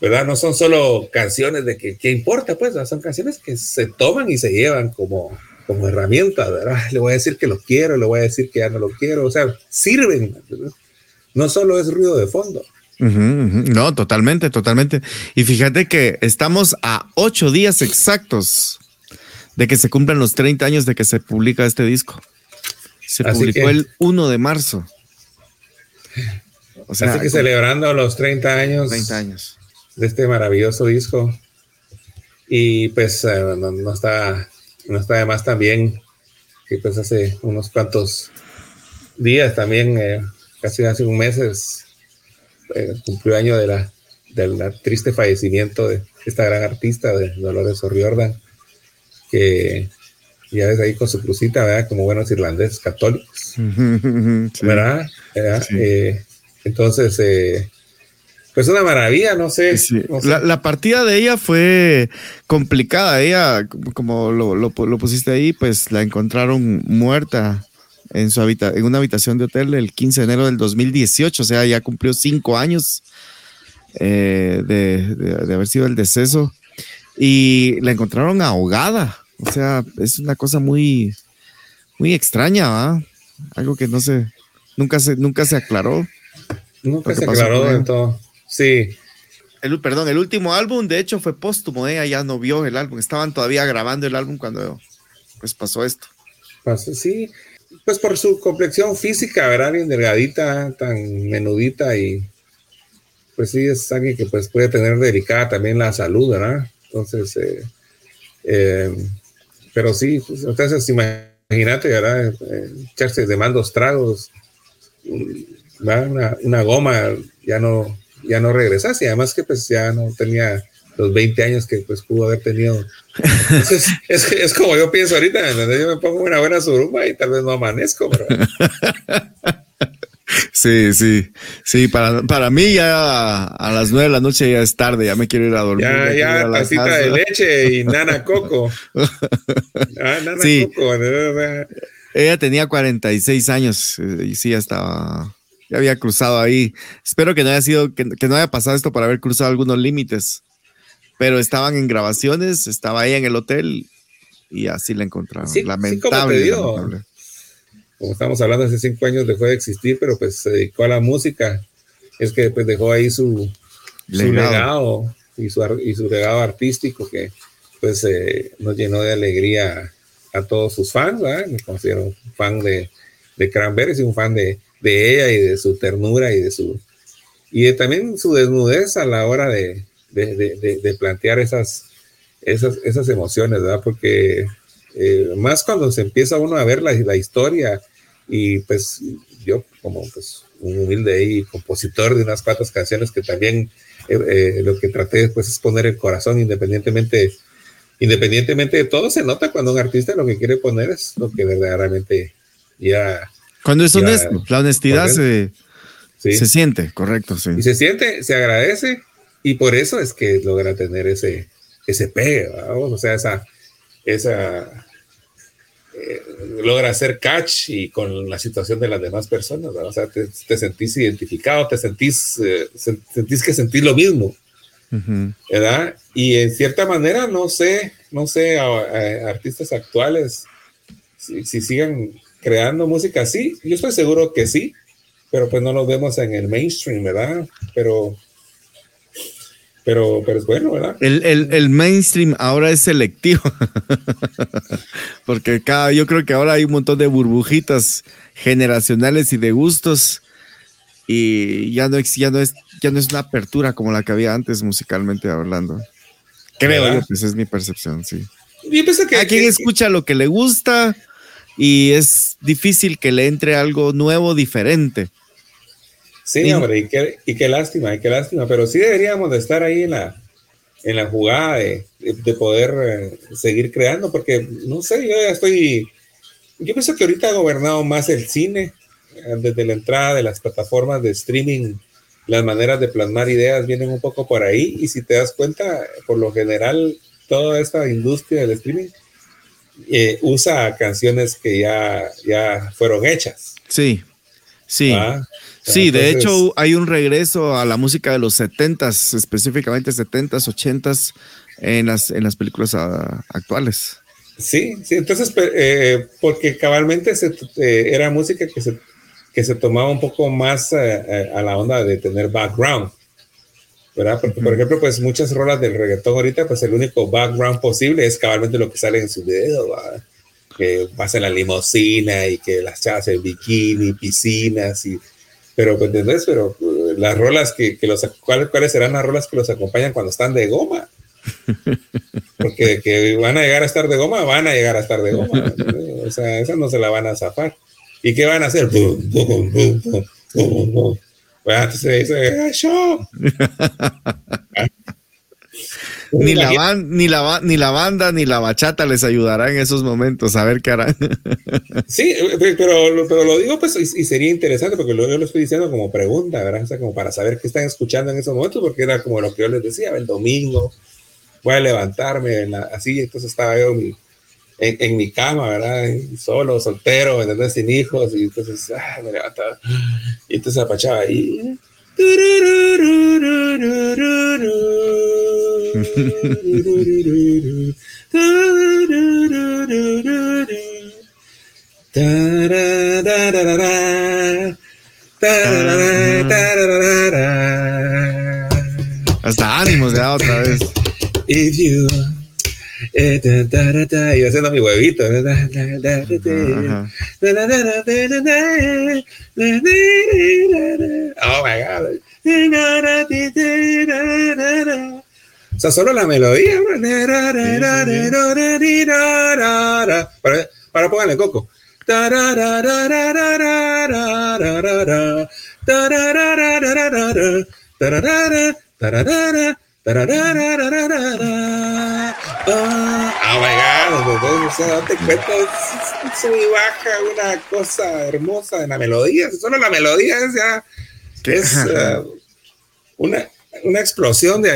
¿verdad? No son solo canciones de que, ¿qué importa? Pues son canciones que se toman y se llevan como, como herramienta, ¿verdad? <laughs> Le voy a decir que lo quiero, le voy a decir que ya no lo quiero, o sea, sirven, ¿verdad? no solo es ruido de fondo. Uh -huh, uh -huh. No, totalmente, totalmente. Y fíjate que estamos a ocho días exactos de que se cumplan los 30 años de que se publica este disco. Se Así publicó que, el 1 de marzo. O sea, Así que celebrando los 30 años, 30 años de este maravilloso disco. Y pues eh, no, no, está, no está de más también que pues hace unos cuantos días también, eh, casi hace un mes, eh, cumplió año de la, del triste fallecimiento de esta gran artista de Dolores O'Riordan, que ya ves ahí con su crucita, ¿verdad? Como buenos irlandeses católicos, <laughs> ¿verdad? Eh, entonces, eh, pues una maravilla, no sé. La, partida de ella fue complicada. Ella, como lo, pusiste ahí, pues la encontraron muerta en, su en una habitación de hotel el 15 de enero del 2018. O sea, ya cumplió cinco años eh, de, haber sido el deceso. Y la encontraron ahogada. O sea, es una cosa muy, muy extraña, ¿va? Algo que no se, nunca se, nunca se aclaró. Nunca se aclaró en todo. Sí. El, perdón, el último álbum, de hecho, fue póstumo, ella ya no vio el álbum, estaban todavía grabando el álbum cuando pues pasó esto. Pasó, sí, pues por su complexión física, ¿verdad? Bien delgadita, tan menudita y pues sí, es alguien que pues puede tener delicada también la salud, ¿verdad? Entonces, eh, eh, pero sí, entonces imagínate, ¿verdad? Echarse de mandos tragos, una, una goma, ya no, ya no regresas y además que pues ya no tenía los 20 años que pues pudo haber tenido. Entonces, <laughs> es, es, como yo pienso ahorita, yo me pongo una buena suruba y tal vez no amanezco, pero... <laughs> Sí, sí, sí, para, para mí ya a, las nueve de la noche ya es tarde, ya me quiero ir a dormir. Ya, ya, tacita de leche y nana coco. <laughs> ah, nana coco. Ella tenía 46 años eh, y sí, ya estaba ya había cruzado ahí. Espero que no haya sido, que, no haya pasado esto para haber cruzado algunos límites. Pero estaban en grabaciones, estaba ahí en el hotel y así la encontraron. lamentable, como, estamos hablando, hace cinco años dejó de existir, pero pues se dedicó a la música. Es que pues dejó ahí su, legado, y, su, y su legado artístico que pues eh, nos llenó de alegría a todos sus fans, Me considero un fan de, de Cranberries y un fan de, de ella y de su ternura y de su y de también su desnudez a la hora de, de, de, plantear esas, esas, esas emociones, ¿verdad? Porque eh, más cuando se empieza uno a ver la, la historia. Y pues yo como pues un humilde y compositor de unas cuantas canciones que también eh, eh, lo que traté después es poner el corazón independientemente independientemente de todo se nota cuando un artista lo que quiere poner es lo que verdaderamente ya cuando es honesto, la honestidad se, se, siente, correcto, sí. Y se siente, se agradece, y por eso es que logra tener ese, ese pegue, o sea, esa, esa eh, logra hacer catch y con la situación de las demás personas, o sea, te, sentís identificado, te sentís, eh, sentís que sentís lo mismo, ¿verdad? Y en cierta manera, no sé, no sé, artistas actuales, si, si sigan creando música así? Yo estoy seguro que sí, pero pues no lo vemos en el mainstream, ¿verdad? Pero, pero, pero es bueno, ¿verdad? El, mainstream ahora es selectivo, <laughs> porque cada, yo creo que ahora hay un montón de burbujitas generacionales y de gustos y ya no, ya no, es, ya no es una apertura como la que había antes musicalmente hablando. Creo yo, pues es mi percepción, sí. Yo que, a quien escucha lo que le gusta y es difícil que le entre algo nuevo, diferente. Sí, hombre, y qué, y qué lástima, y qué lástima, pero sí deberíamos de estar ahí en la, en la jugada de, de, poder eh, seguir creando, porque no sé, yo ya estoy, yo pienso que ahorita ha gobernado más el cine, eh, desde la entrada de las plataformas de streaming, las maneras de plasmar ideas vienen un poco por ahí, y si te das cuenta, por lo general, toda esta industria del streaming eh, usa canciones que ya, ya fueron hechas. Sí, sí. Ah, sí, de hecho hay un regreso a la música de los 70s, específicamente 70s, 80s, en las, en las películas ah, actuales. Sí, sí, entonces, eh, porque cabalmente eh, era música que se, que se tomaba un poco más a la onda de tener background. ¿verdad? Porque, por ejemplo, pues muchas rolas del reggaetón ahorita, pues el único background posible es cabalmente lo que sale en su video, ¿verdad? que vas en la limusina y que las chavas en bikini, piscinas y... Pero, pues, ¿entendés? Pero uh, las rolas que, que los... ¿cuáles, ¿Cuáles serán las rolas que los acompañan cuando están de goma? <laughs> Porque que van a llegar a estar de goma, van a llegar a estar de goma. O sea, esa no se la van a zafar. ¿Y qué van a hacer? Pum. Bueno, entonces dice, "Show". <laughs> Ni la, ban- ni, la, ni la banda ni la bachata les ayudará en esos momentos a ver qué harán. <laughs> Sí, eh, pero, lo- pero lo digo pues y, y sería interesante porque lo, yo lo estoy diciendo como pregunta, ¿verdad? O sea, como para saber qué están escuchando en esos momentos, porque era como lo que yo les decía, el domingo voy a levantarme la- así, entonces estaba yo en mi, en, en mi cama, ¿verdad? Solo, soltero, ¿entendés? Sin hijos, y entonces ah, me levantaba y entonces apachaba ahí. Hasta ánimos ya otra vez. If you eh, ta, ta, ta, ta, y yo haciendo mi huevito. Oh my God. O sea, solo la melodía. Para, para pónganle coco. Oh my God, o sea, date cuenta, es- sube y baja una cosa hermosa en la melodía, solo la melodía es ya es eh, una, una explosión de,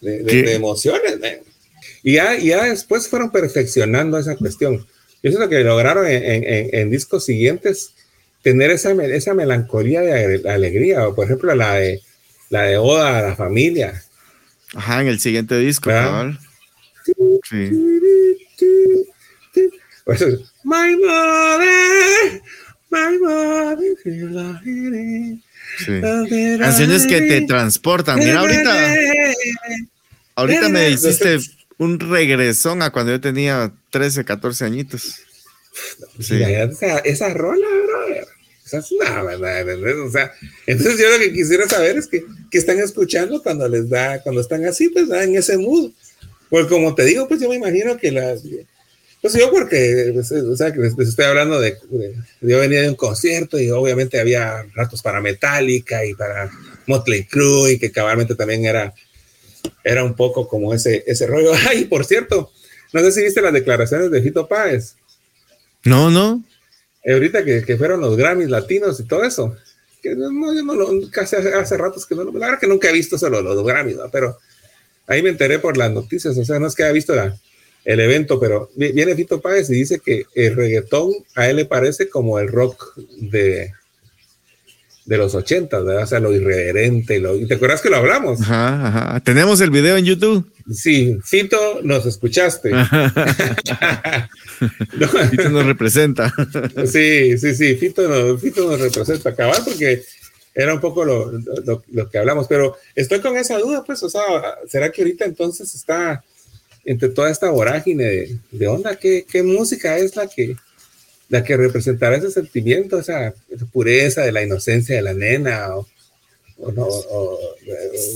de, emociones. man. Y ya, ya después fueron perfeccionando esa cuestión. Yo siento que lograron en, en- discos siguientes tener esa, esa melancolía de ale- alegría, o por ejemplo la de, la de Oda a la familia. Ajá, en el siguiente disco, cabal. Sí. My mother, my mother, sí. Canciones que te transportan. Mira, ahorita, ahorita me hiciste un regresón a cuando yo tenía 13, 14 añitos. Sí. Mira, esa, esa rola, brother. Esa es una verdad. O sea, entonces yo lo que quisiera saber es que, que están escuchando cuando les da, cuando están así, pues en ese mood. Pues como te digo, pues yo me imagino que las. Pues yo porque, pues, o sea, que les, les estoy hablando de, de- Yo venía de un concierto y obviamente había ratos para Metallica y para Motley Crue y que cabalmente también era, era un poco como ese, ese rollo. <laughs> Ay, por cierto, no sé si viste las declaraciones de Fito Páez. No, no. Eh, ahorita que, que fueron los Grammys latinos y todo eso, que no, yo no lo, casi hace, hace ratos que no lo, la verdad que nunca he visto solo los, Grammys, ¿no? pero ahí me enteré por las noticias, o sea, no es que haya visto la- el evento, pero vi- viene Fito Páez y dice que el reggaetón a él le parece como el rock de, de los ochentas, ¿verdad? O sea, lo irreverente, lo, ¿y te acuerdas que lo hablamos? Ajá, ajá. Tenemos el video en YouTube. Sí, Fito, nos escuchaste. <laughs> No, Ahorita nos representa. Sí, sí, sí, Fito nos, Fito nos representa cabal porque era un poco lo, lo- lo que hablamos, pero estoy con esa duda, pues, o sea, ¿será que ahorita entonces está entre toda esta vorágine de, de onda? ¿qué, ¿Qué música es la que, la que representará ese sentimiento, esa pureza de la inocencia de la nena? O, o no, o-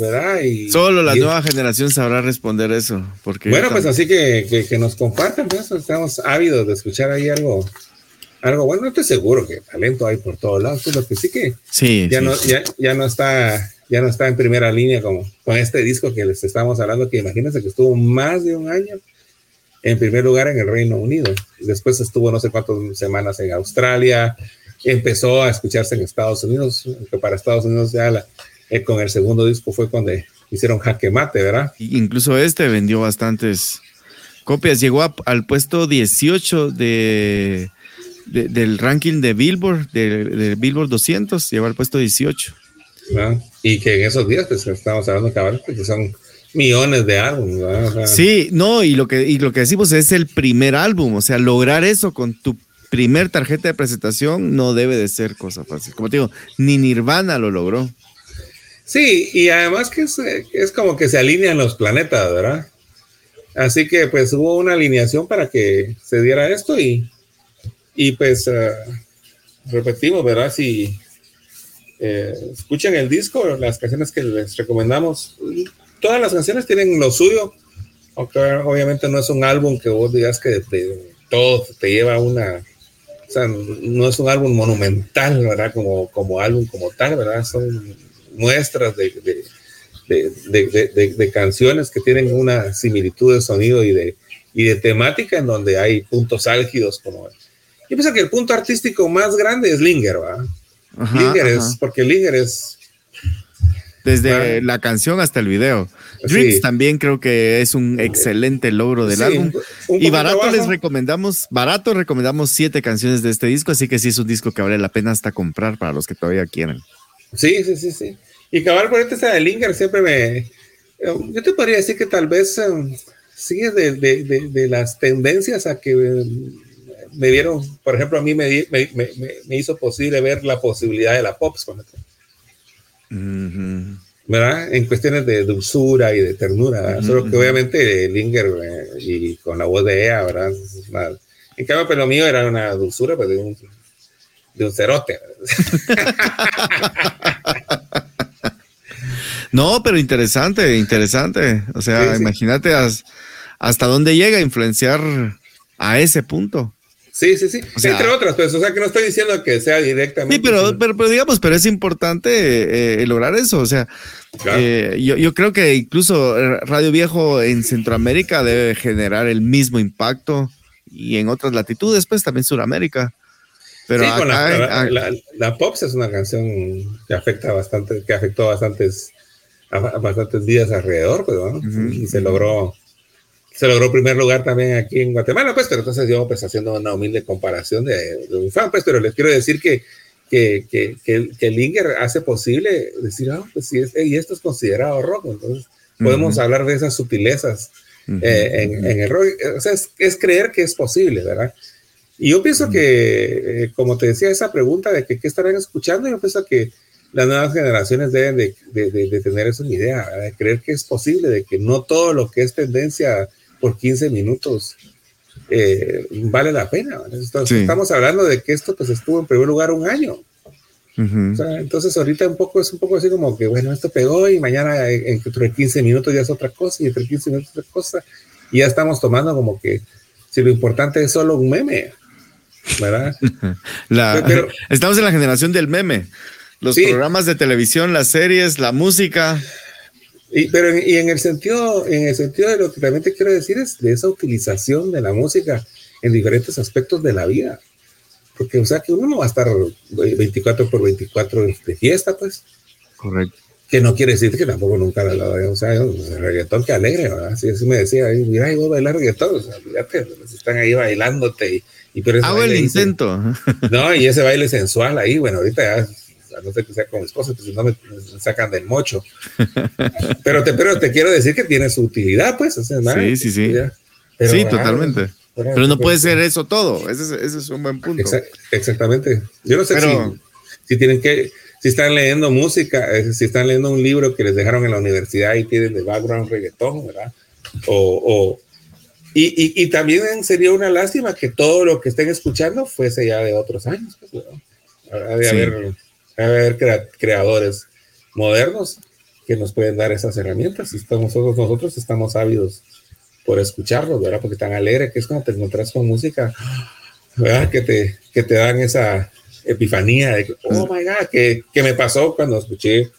¿verdad? Y, Solo la y- nueva generación sabrá responder eso. Porque bueno, pues así que, que, que nos compartan, pues, estamos ávidos de escuchar ahí algo, algo bueno. No estoy seguro que talento hay por todos lados, pues lo que sí que sí, ya sí. no, ya, ya no está, ya no está en primera línea como con este disco que les estamos hablando, que imagínense que estuvo más de un año en primer lugar en el Reino Unido. Después estuvo no sé cuántas semanas en Australia, empezó a escucharse en Estados Unidos, que para Estados Unidos ya la- eh, con el segundo disco fue cuando hicieron jaque mate, ¿verdad? Incluso este vendió bastantes copias. Llegó a- al puesto 18 de, de- del ranking de Billboard, de, de Billboard 200. Llegó al puesto 18. ¿verdad? Y que en esos días, pues estamos hablando cabal, que son millones de álbumes, ¿verdad? O sea, Sí, no, y lo que, y lo que decimos es el primer álbum. O sea, lograr eso con tu primer tarjeta de presentación no debe de ser cosa fácil. Como te digo, ni Nirvana lo logró. Sí, y además que es, es como que se alinean los planetas, ¿verdad? Así que pues hubo una alineación para que se diera esto y, y pues eh, repetimos, ¿verdad? Si eh, escuchan el disco, las canciones que les recomendamos, todas las canciones tienen lo suyo, aunque obviamente no es un álbum que vos digas que te- todo te lleva a una O sea, no es un álbum monumental, ¿verdad? Como, como álbum como tal, ¿verdad? Son muestras de, de, de, canciones que tienen una similitud de sonido y de, y de temática en donde hay puntos álgidos como... Yo pienso que el punto artístico más grande es Linger, ¿verdad? Linger es, porque Linger es... Desde la canción hasta el video. Dreams también creo que es un excelente logro del álbum. y barato les recomendamos, barato recomendamos siete canciones de este disco, así que sí es un disco que vale la pena hasta comprar para los que todavía quieren. Sí, sí, sí, sí. Y cabal por esta de Linger siempre me... Yo te podría decir que tal vez um, sigue de, de, de, las tendencias a que um, me dieron, por ejemplo, a mí me, me, me, hizo posible ver la posibilidad de la Pops. ¿Verdad? En cuestiones de dulzura y de ternura, solo que obviamente Linger eh, y con la voz de ella, ¿verdad? en cambio, pero pues, lo mío era una dulzura pues, de, un, de un cerote. <laughs> No, pero interesante, interesante. O sea, imagínate hasta dónde llega a influenciar a ese punto. Sí, sí, sí. Entre otras, pues, o sea, que no estoy diciendo que sea directamente. Sí, pero, pero, digamos, pero es importante eh, lograr eso. O sea, eh, yo, yo, creo que incluso Radio Viejo en Centroamérica debe generar el mismo impacto y en otras latitudes, pues también Sudamérica. Pero sí, con la, la, Pops es una canción que afecta bastante, que afectó bastantes a, bastantes días alrededor, pues, y se logró, se logró primer lugar también aquí en Guatemala, pues, pero entonces yo pues haciendo una humilde comparación de, un fan, pues, pero les quiero decir que, que, que, que, Linger hace posible decir, ah, pues sí, y esto es considerado rock, entonces podemos hablar de esas sutilezas eh, en, en, el rock, o sea, es, creer que es posible, ¿verdad? Y yo pienso que, eh, como te decía, esa pregunta de que qué estarán escuchando, yo pienso que las nuevas generaciones deben de, de, tener eso en idea, de creer que es posible, de que no todo lo que es tendencia por 15 minutos eh, vale la pena. Estamos hablando de que esto pues estuvo en primer lugar un año. entonces ahorita un poco es un poco así como que bueno, esto pegó y mañana entre 15 minutos ya es otra cosa y entre 15 minutos otra cosa y ya estamos tomando como que si lo importante es solo un meme, ¿verdad? <laughs> <laughs> estamos en la generación del meme los programas de televisión, las series, la música. Y, pero y en el sentido, en el sentido de lo que también te quiero decir es de esa utilización de la música en diferentes aspectos de la vida. Porque, o sea, que uno no va a estar 24 por 24 de fiesta, pues. Correcto. Que no quiere decir que tampoco nunca la, o sea, el reggaetón que alegre, ¿verdad? Así, así me decía, mira, ahí voy a bailar reggaetón, o sea, fíjate, están ahí bailándote y, y pero Hago el intento. no, y ese baile sensual ahí, bueno, ahorita ya no sé que sea con mi esposa, pues si no me, sacan del mocho. <laughs> pero, te, pero te quiero decir que tiene su utilidad, pues. sí, sí, sí. sí, totalmente. Pero no puede ser eso todo. Ese, es un buen punto. exactamente. Yo no sé si, si, tienen que, si están leyendo música, eh, si están leyendo un libro que les dejaron en la universidad y tienen de background reggaetón, ¿verdad? O, o y, y, y, también sería una lástima que todo lo que estén escuchando fuese ya de otros años. Pues, de haber haber creadores modernos que nos pueden dar esas herramientas y estamos, nosotros, nosotros estamos ávidos por escucharlos, ¿verdad? Porque tan alegre que es cuando te encuentras con música, ¿verdad? Que te, que te dan esa epifanía de que, oh my God, que, que me pasó cuando escuché.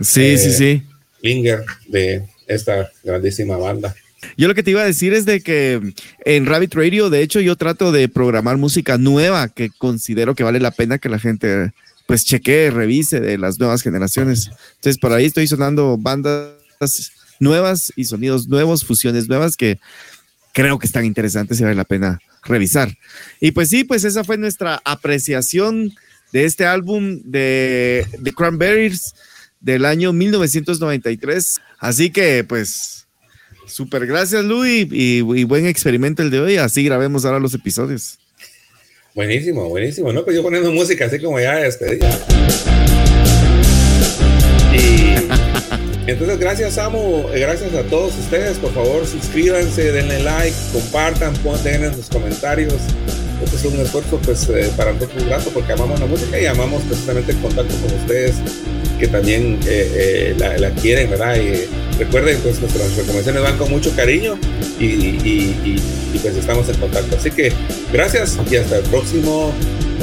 Sí, sí, eh, sí. Linger de esta grandísima banda. Yo lo que te iba a decir es de que en Rabbit Radio, de hecho, yo trato de programar música nueva que considero que vale la pena que la gente pues cheque, revise de las nuevas generaciones. Entonces, por ahí estoy sonando bandas nuevas y sonidos nuevos, fusiones nuevas que creo que están interesantes y vale la pena revisar. Y pues sí, pues esa fue nuestra apreciación de este álbum de, The Cranberries del año 1993. Así que pues súper gracias Luis y, y, buen experimento el de hoy. Así grabemos ahora los episodios. Buenísimo, buenísimo, ¿no? Pues yo poniendo música así como ya despedida. Y <laughs> entonces, gracias, Samu. Gracias a todos ustedes. Por favor, suscríbanse, denle like, compartan, pongan en sus comentarios. Este es un esfuerzo pues, eh, para nosotros un rato porque amamos la música y amamos precisamente el contacto con ustedes que también eh, eh, la, quieren, ¿verdad? Y, recuerden, pues nuestras recomendaciones van con mucho cariño y, y- y- y, pues estamos en contacto. Así que gracias y hasta el próximo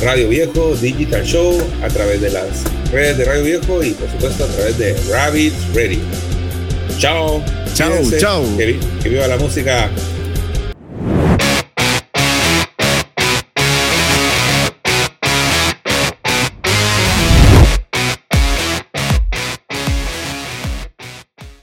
Radio Viejo Digital Show a través de las redes de Radio Viejo y por supuesto a través de Rabbit Radio. Chao. Chao, chao. Que viva la música